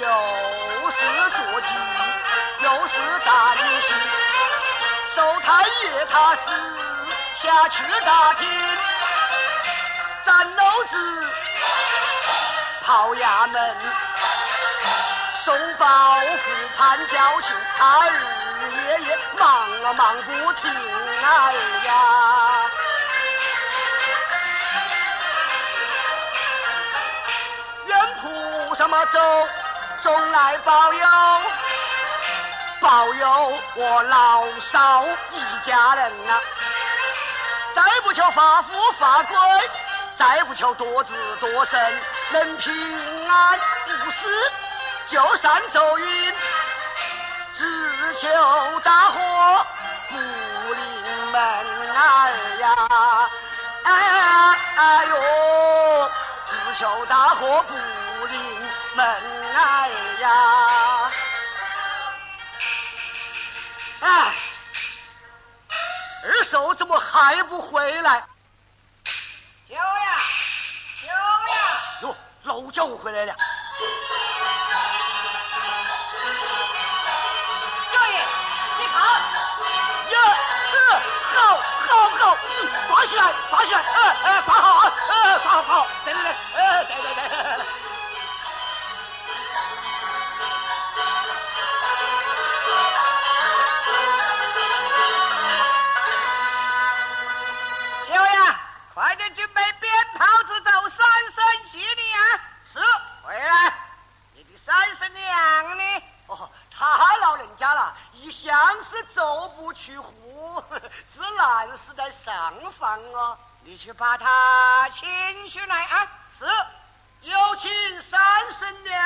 又是坐骑，又是担心。守太爷他是下去打听，战楼子跑衙门，送报复判教训，他日夜夜忙啊忙不停，哎呀！远铺上么走，送来保佑。保佑我老少一家人呐、再不求发富发贵，再不求多子多孙，能平安无事，就善走运，只求大祸不临门哎呀，哎哎呦，只求大祸不临门哎呀。哎，二寿怎么还不回来？九呀，九呀，哟，老家伙回来了。九爷，你看，呀，是，好，好，好，嗯，挂起来，拔起来，哎哎，拔好啊，哎，拔好，拔好，对对对，哎，对对对。都不出户，自然 是在上房啊。你去把他请出来啊！是，有请三婶娘。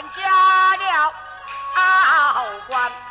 还加了傲官。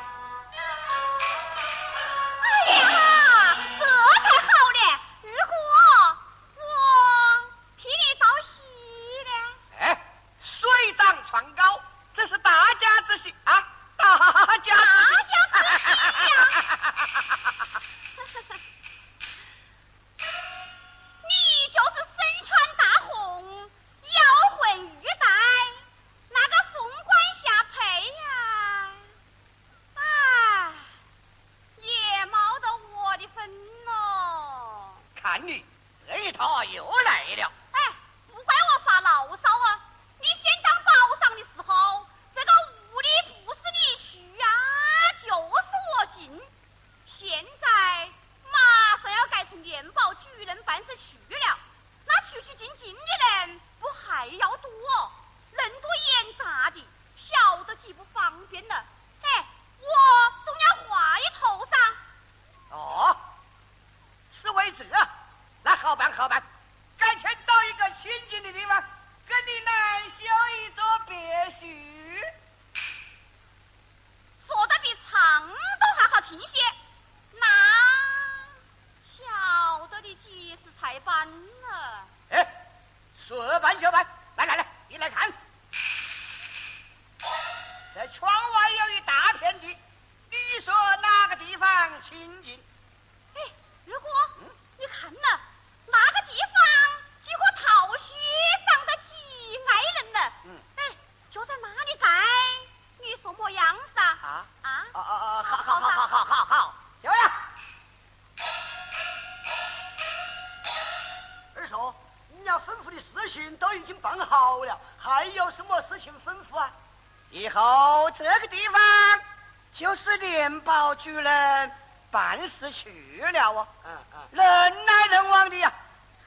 人办事去了哦，嗯嗯，人来人往的呀，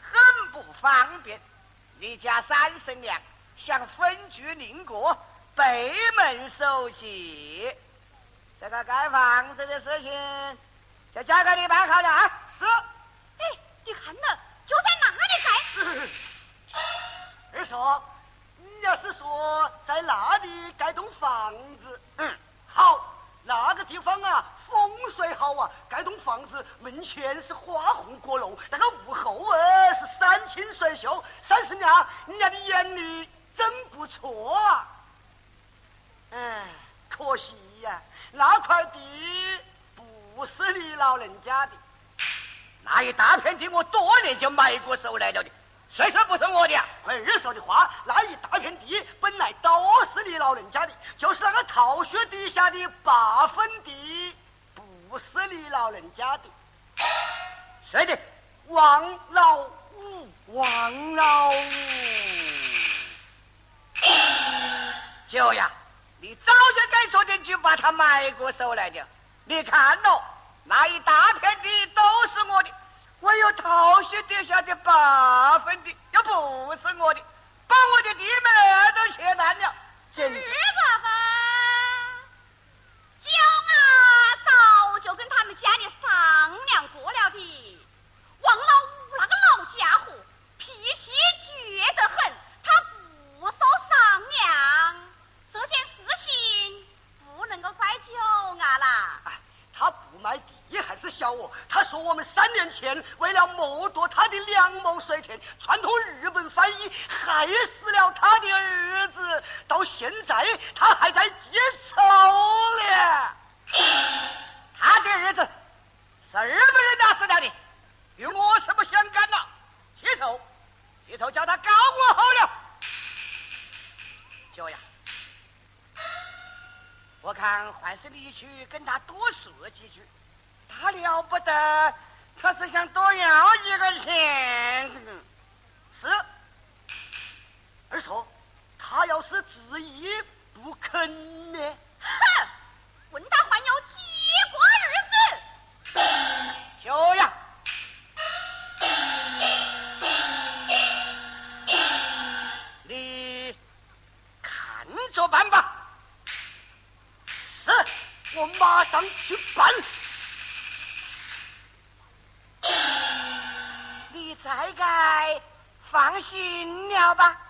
很不方便。你家三婶娘想分居邻国，北门守节，这个盖房子的事情就交给你办好了啊。是。哎，你看呐，就在那里盖。二叔，你要是说在那里盖栋房子，嗯，好，那个地方啊风水好啊，盖栋房子门前是花红果楼，那个屋后啊是山清水秀。三婶娘，你家的眼力真不错啊。哎，可惜呀、那块地不是你老人家的。那一大片地我多年就买过手来了的，谁说不是我的啊？二叔的话，那一大片地本来都是你老人家的，就是那个桃穴底下的八分地，不是你老人家的。谁的？王老五，王老五。舅呀，你早就该昨天去把它买过手来的。你看哦，那一大片地都是我的，我有桃穴底下的八分地又不是我的，把我的地门都切烂了。二爸爸，笑我，他说我们三年前为了谋夺他的两亩水田，串通日本翻译，害死了他的儿子，到现在他还在记仇呢。他的儿子是日本人打死掉的，与我什么相干呐？记仇，记仇，叫他告我好了。小呀。我看，还是你去跟他多说几句。他了不得，他是想多要一个钱。是，二叔，他要是执意不肯呢？哼，问他还要几个日子？就呀，你看着办吧。是，我马上去办。你再该放心了吧。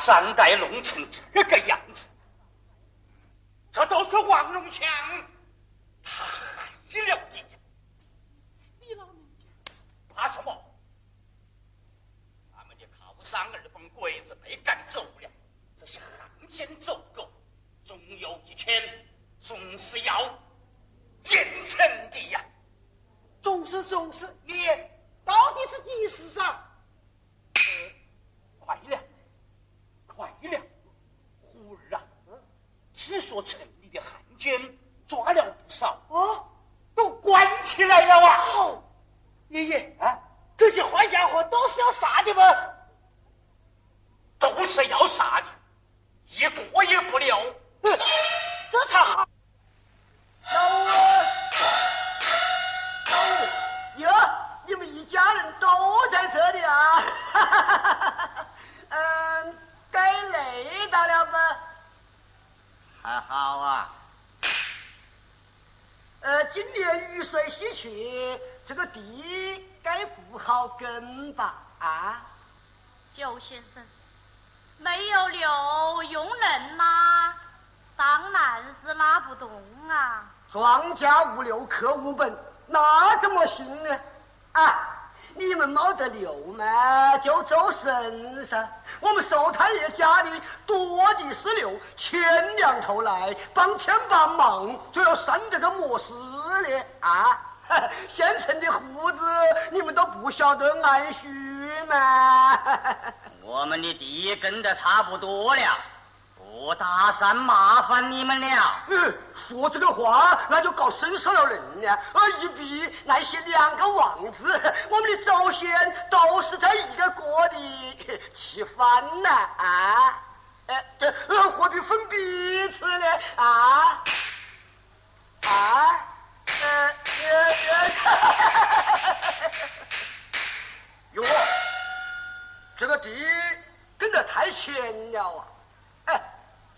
三代弄成这个样子，这都是王龙强他害了你。你老人家怕什么？他们的靠山二分鬼子被赶走了，这些汉奸走狗，总有一天总是要严惩的呀。总是总是，你到底是几时上？快了，快了！忽儿啊，听说城里的汉奸抓了不少，哦，都关起来了啊！好，爷爷啊，这些坏家伙都是要杀的吗？都是要杀的，一个也不留。哼这才好。老五，老五，哟，你们一家人都在这里啊！哈哈哈哈该累到了吧？还好啊，呃，今年雨水稀缺，这个地该不好耕吧？啊？九先生，没有牛用人吗，当然是拉不动啊。庄稼无牛，客无本，那怎么行呢？啊，你们没得牛嘛，就走神噻。我们寿太爷家里多的是牛，牵两头来，帮千帮忙，就要算这个么事呢？啊，县城的胡子你们都不晓得按须吗？我们的地跟得差不多了，不打算麻烦你们了。嗯，说这个话，那就搞生少了人了。啊一比那些两个王子，我们的祖先都是在一个锅里吃饭呢啊！呃，何必分彼此呢？啊啊呃呃呃，哟，这个地耕得太浅了啊！哎。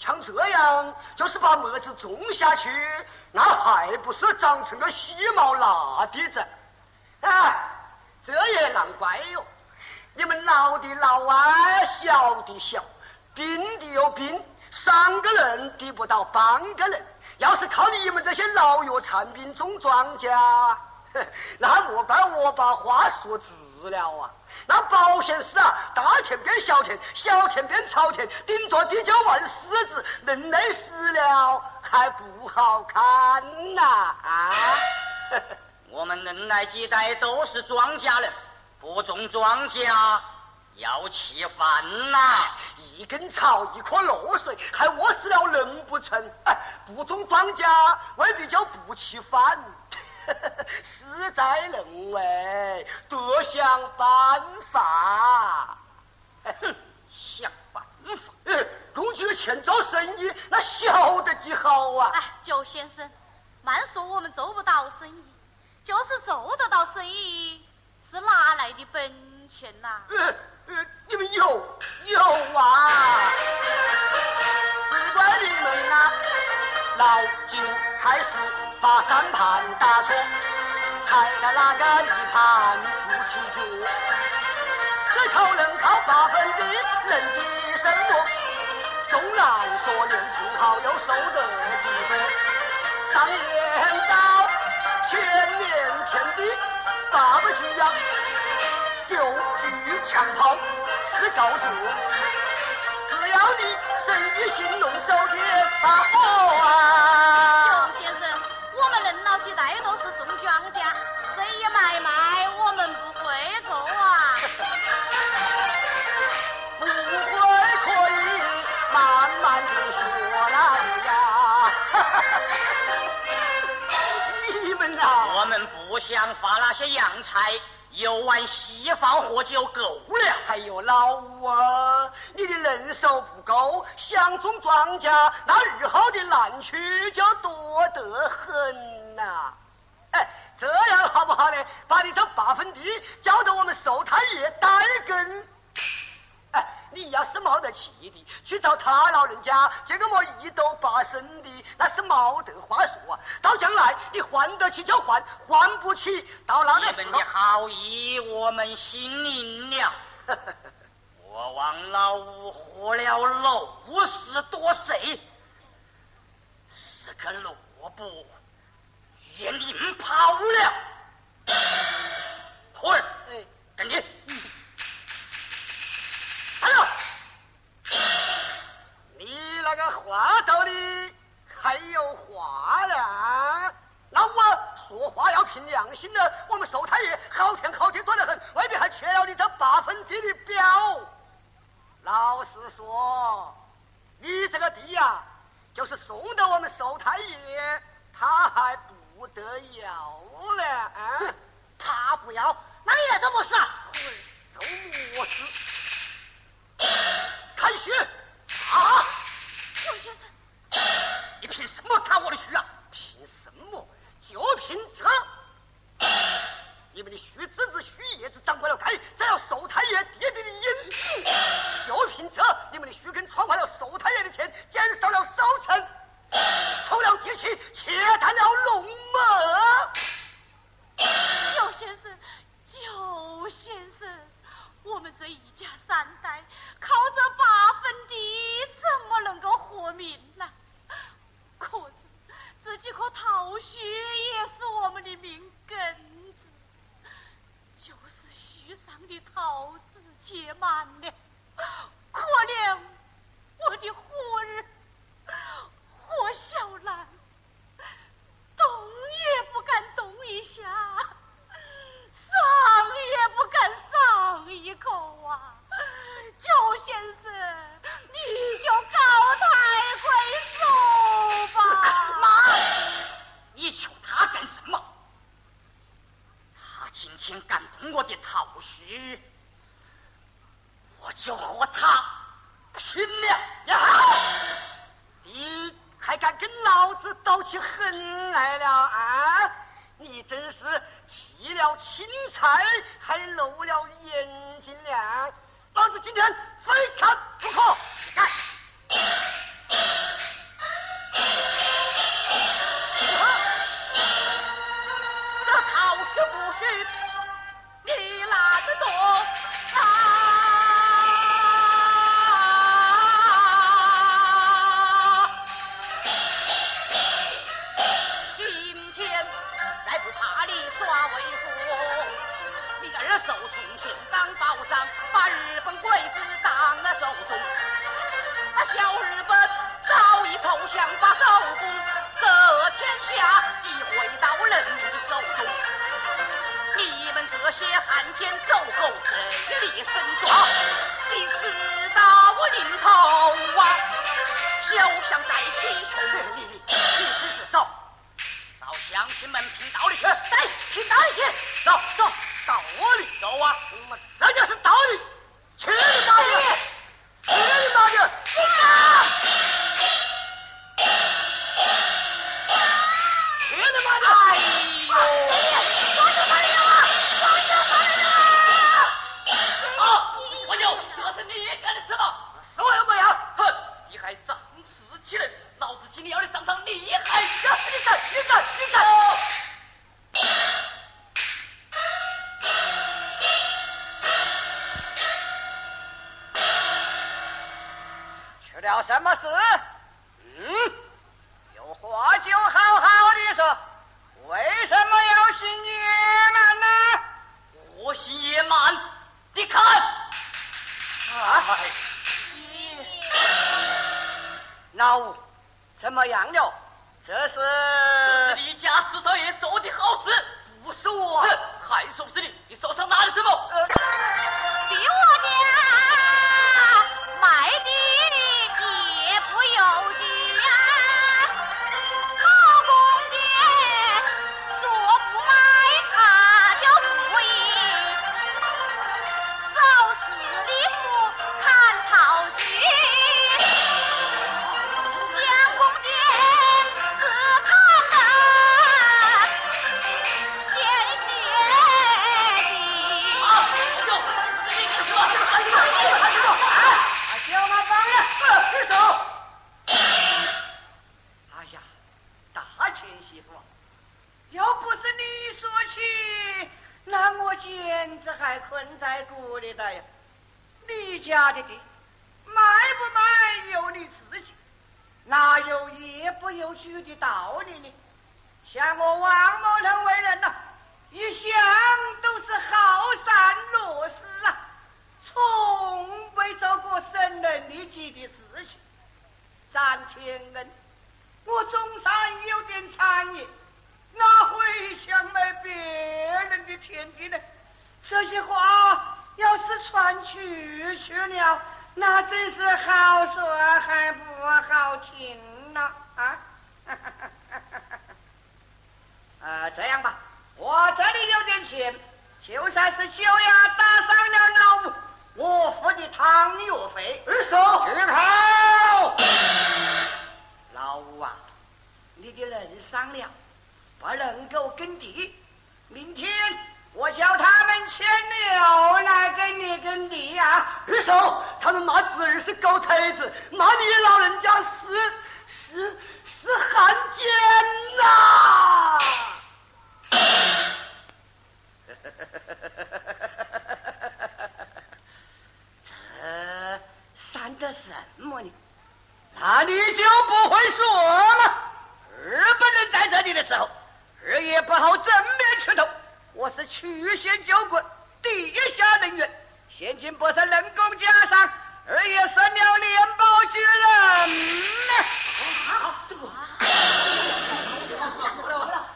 像这样，就是把麦子种下去，那还不是长成个细毛辣地子？啊，这也难怪哟！你们老的老啊，小的小，病的有病，三个人抵不到半个人。要是靠你们这些老弱残兵种庄稼，那莫怪我把话说直了啊！那保险丝啊，大钱变小钱，小钱变朝钱，顶着地就万狮子，人累死了还不好看呐啊！我们恁来几代都是庄稼人，不种庄稼要吃饭呐。一根草，一颗落水，还饿死了人不成？哎，不种庄稼未必就不吃饭。实在认为多想办法，哼，想办法。呃，用这个钱做生意，那晓得几好啊！哎，周先生，慢说我们做不到生意，就是做得到生意，是哪来的本钱呐、呃呃，你们有有啊！只怪你们呐、老金开始把三盘打错，踩了那个一盘不起脚，石头能靠八分的人的什么？纵然说年轻好，又收得几分，上年到前年天地八百句呀，九句枪炮是高脚。只要你生意兴隆，走天大好啊！周先生，我们恁老几代都是种庄稼，生意买卖我们不会做啊。不会可以慢慢的学来呀。你们呐、我们不想发那些洋财，有碗稀饭喝就够了。还有老五啊，你的人手不够，想种庄稼，那日后的南区就多得很呐、哎，这样好不好呢？把你这八分地交到我们寿太爷代耕。哎，你要是冒得气的，去找他老人家，这个么一斗八升的，那是没得话说啊。到将来你还得起就还，还不起，到那个你们的好意我们心领了。我王老五活了六十多岁，是个萝卜也领跑了。徒儿，哎，跟紧。来，你那个话兜里还有话呀？那我说话要凭良心的，我们寿太爷好甜好甜多得很，外面还缺了你这八分地的表。老实说，你这个地呀，就是送到我们寿太爷，他还不得要呢。啊，他不要。今天敢动我的桃树，我就和他拼了！你还敢跟老子斗起狠来了啊？你真是弃了青菜还露了眼睛了！老子今天非砍不可！你的人伤了，不能够耕地。明天我叫他们牵牛来给你耕地啊！二嫂，他们骂侄儿是狗腿子，骂你老人家是是是汉奸呐！这算得什么呢？那你就不会说了。日本人在这里的时候，二爷不好正面出头，我是曲线救国地下人员。现今不是人工加上，二爷升了联保举人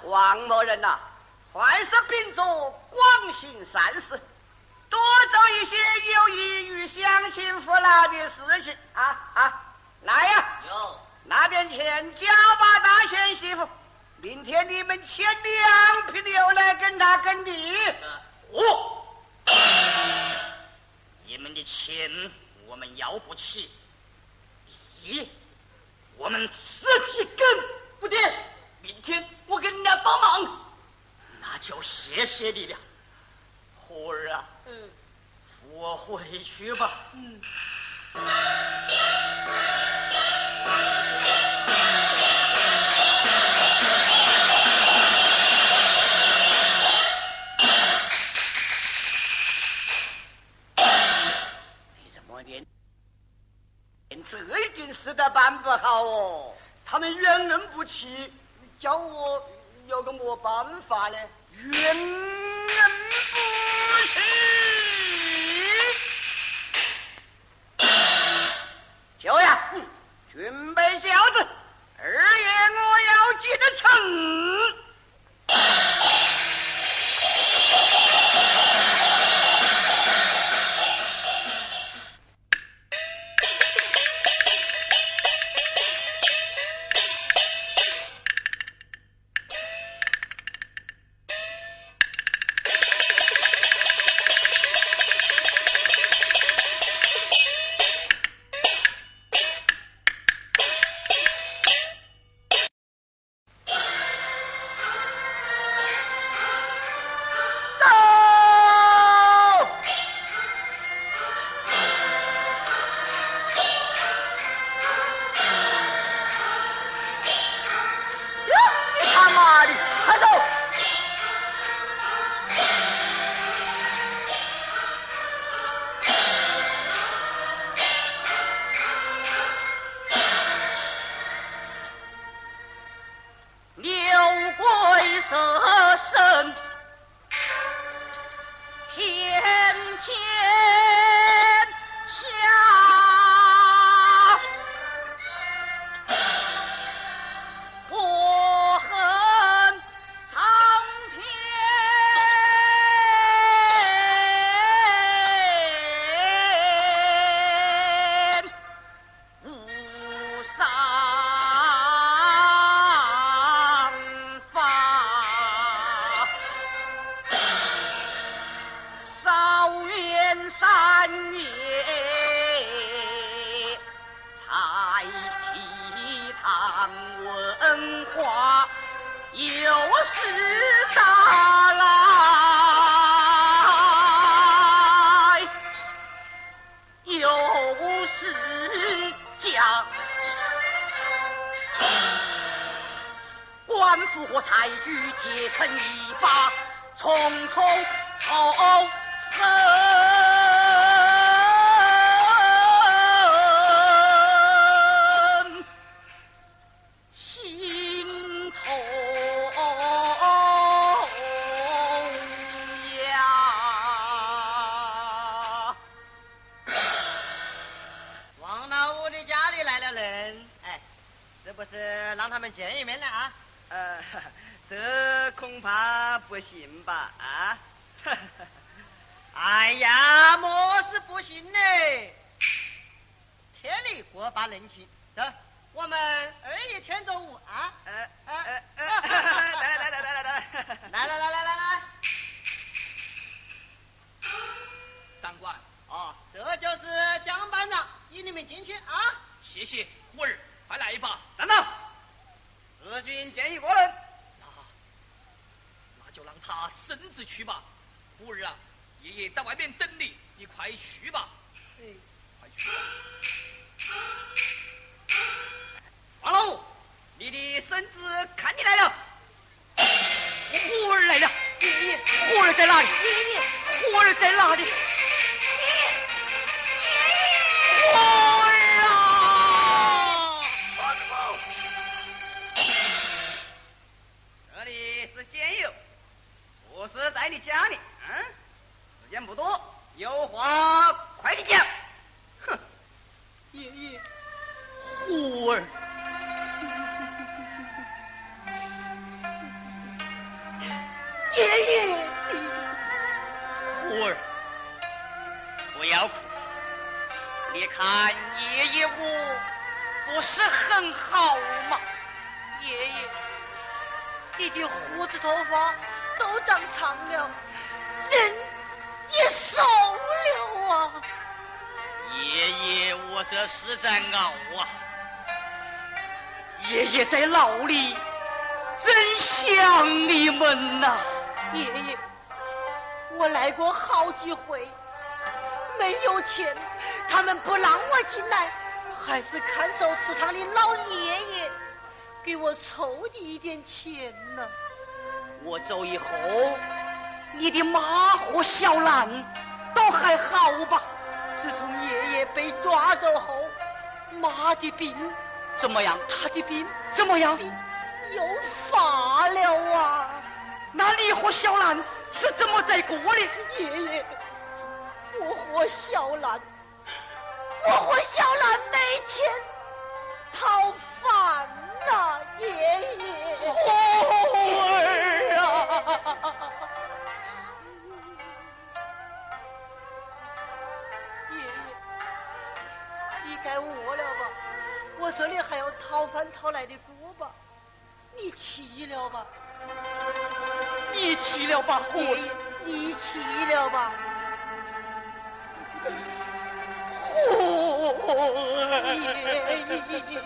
王某人呐、还是秉着广行善事，多做一些有益于乡亲父老的事情啊啊！来呀，有拿点钱交吧，大贤媳妇。明天你们牵两匹牛来跟他耕地。哦，你们的钱我们要不起。一，我们自己耕。不对，明天我给人家帮忙。那就谢谢你了，虎儿啊，嗯扶我回去吧。嗯。办不好哦？他们冤恩不齐，叫我有个么办法呢？冤恩不齐。九呀，准备饺子，二爷我要记得成！官府和财主结成一把，重重仇 ရှိဒါ 子看你来了，虎儿来了，爷爷，虎儿在哪里？爷爷，虎儿在哪里？虎儿啊！这里是监狱，不是在你家里。嗯，时间不多，有话快点讲。哼，爷爷，虎儿，爷爷，虎儿，不要哭。你看爷爷我不是很好吗？爷爷，你的胡子头发都长长了，人也瘦了啊。爷爷，我这是在熬啊！爷爷在牢里，真想你们呐、爷爷，我来过好几回，没有钱，他们不让我进来，还是看守祠堂的老爷爷给我凑的一点钱呢。我走以后，你的妈和小兰都还好吧？自从爷爷被抓走后，妈的病，怎么样？他的病怎么样？又发了啊！那你和小兰是怎么在过的？爷爷，我和小兰，我和小兰每天讨饭呐、爷爷。虎儿啊！爷爷，你该饿了吧？我这里还有讨饭讨来的锅巴，你去了吧？你去了吧，虎！爷爷，你去了吧？虎爷儿！爷。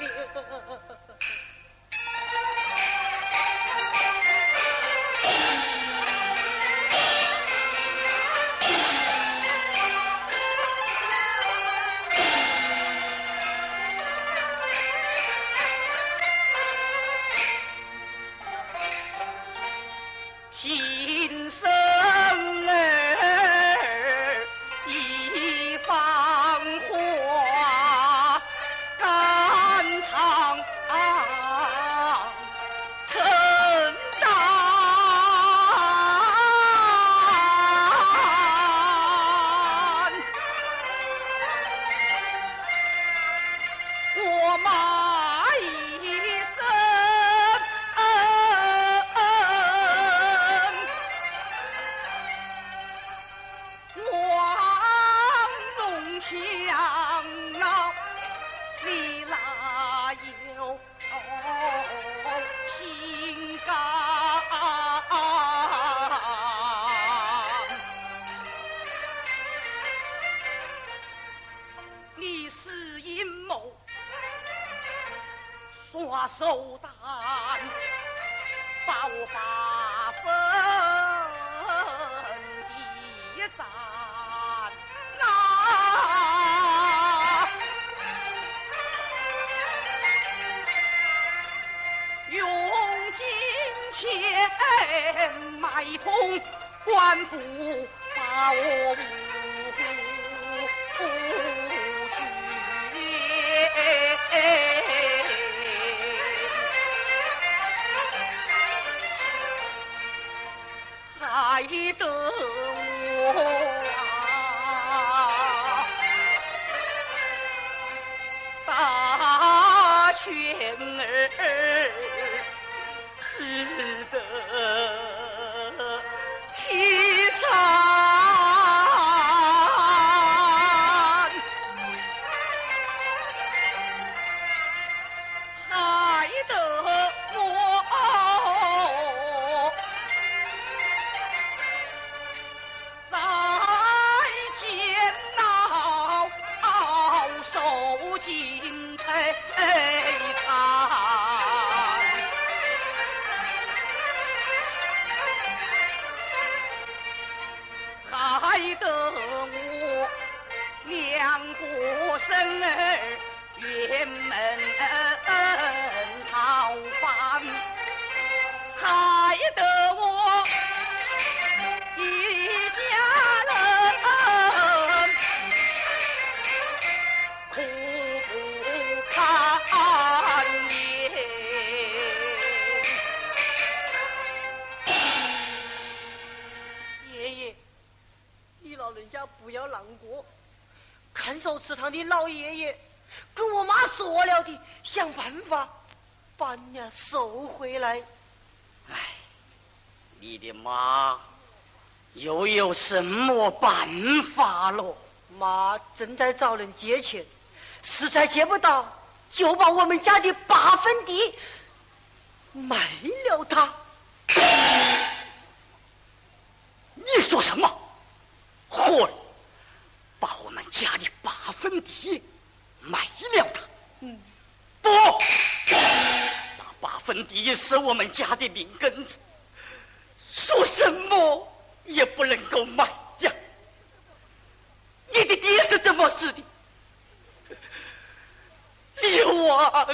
家不要难过，看守祠堂的老爷爷跟我妈说了的，想办法把你俩收回来。哎，你的妈又有什么办法了？妈正在找人借钱，实在借不到，就把我们家的八分地卖了他。你说什么？货儿把我们家的八分地卖了它？嗯，不，那八分地是我们家的命根子，说什么也不能够卖呀。你的爹是怎么死的？你忘了啊？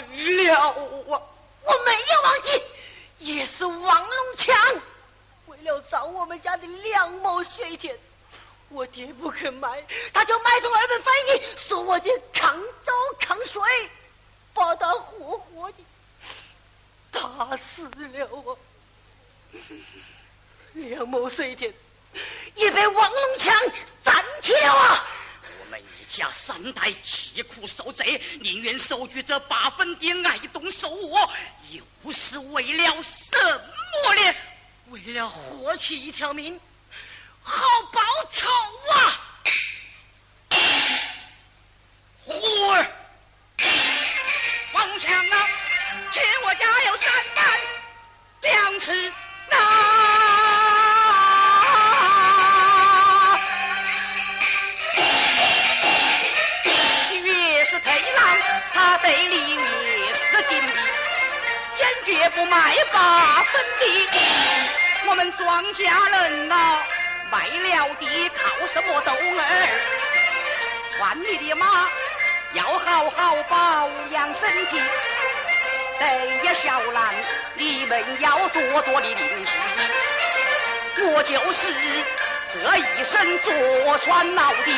我没有忘记，也是王龙强。为了找我们家的两亩水田，我爹不肯卖，他就买通二本翻译，说我爹抗租抗税，把他活活的打死了啊！两亩水田也被王龙强占去了啊！我们一家三代疾苦受罪，宁愿收据这八分地挨冻受饿，又是为了什么呢？为了获取一条命，好报仇啊！虎儿，王强啊，欠我家有三万两次啊！越是退让，他对你越是紧逼，坚决不卖八分的。我们庄稼人呐，卖了地靠什么斗儿？穿你的马，要好好保养身体。等呀，小兰，你们要多多的灵犀。我就是这一生坐穿牢的，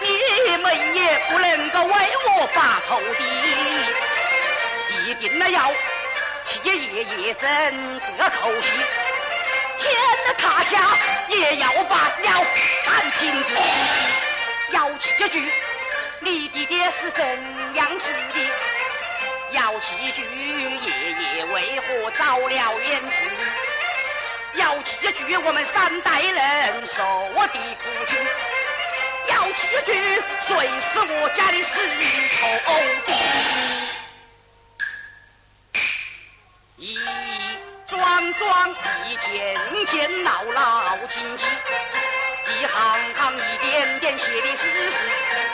你们也不能够为我把头低。一定要替爷爷争这口气，天塌下也要把腰杆挺直。要记句，你的爹是怎样死的？要记句，爷爷为何遭了冤屈？要记句，我们三代人受的苦情。要记句，谁是我家的死仇敌？一桩桩，一件件，牢牢紧紧。一行行，一点点，写的实实，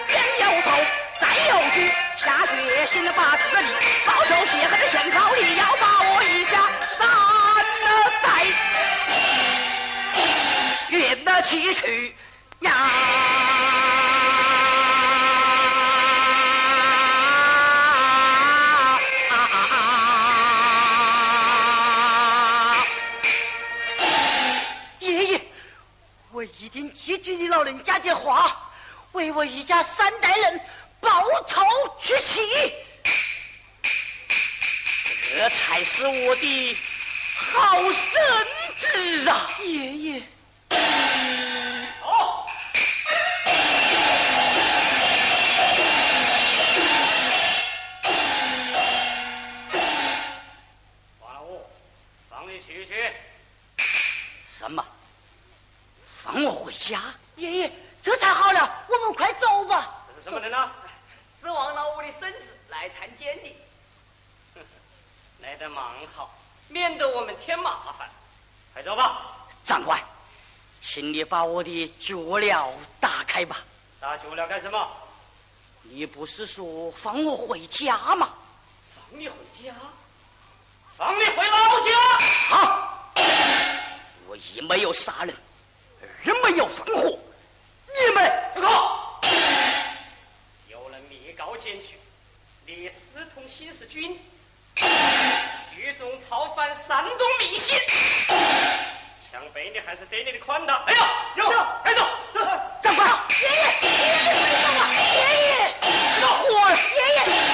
冤有头，债有主，下决心把自立，报仇雪恨的先考虑，要把我一家三代，冤得气去呀！一定记住你老人家的话，为我一家三代人报仇去气。这才是我的好孙子啊！爷爷，家？爷爷，这才好了，我们快走吧。这是什么人呢？是王老五的孙子来探监的。来的蛮好，免得我们添麻烦。快走吧。长官，请你把我的脚镣打开吧。打脚镣干什么？你不是说放我回家吗？放你回家？放你回老家？好，我一没有杀人，没有防护你们不靠有了密告检举你私通新四军举众操翻山东民心强北你还是给你的宽大。哎呀有有走走走快爷爷爷爷别动爷爷爷爷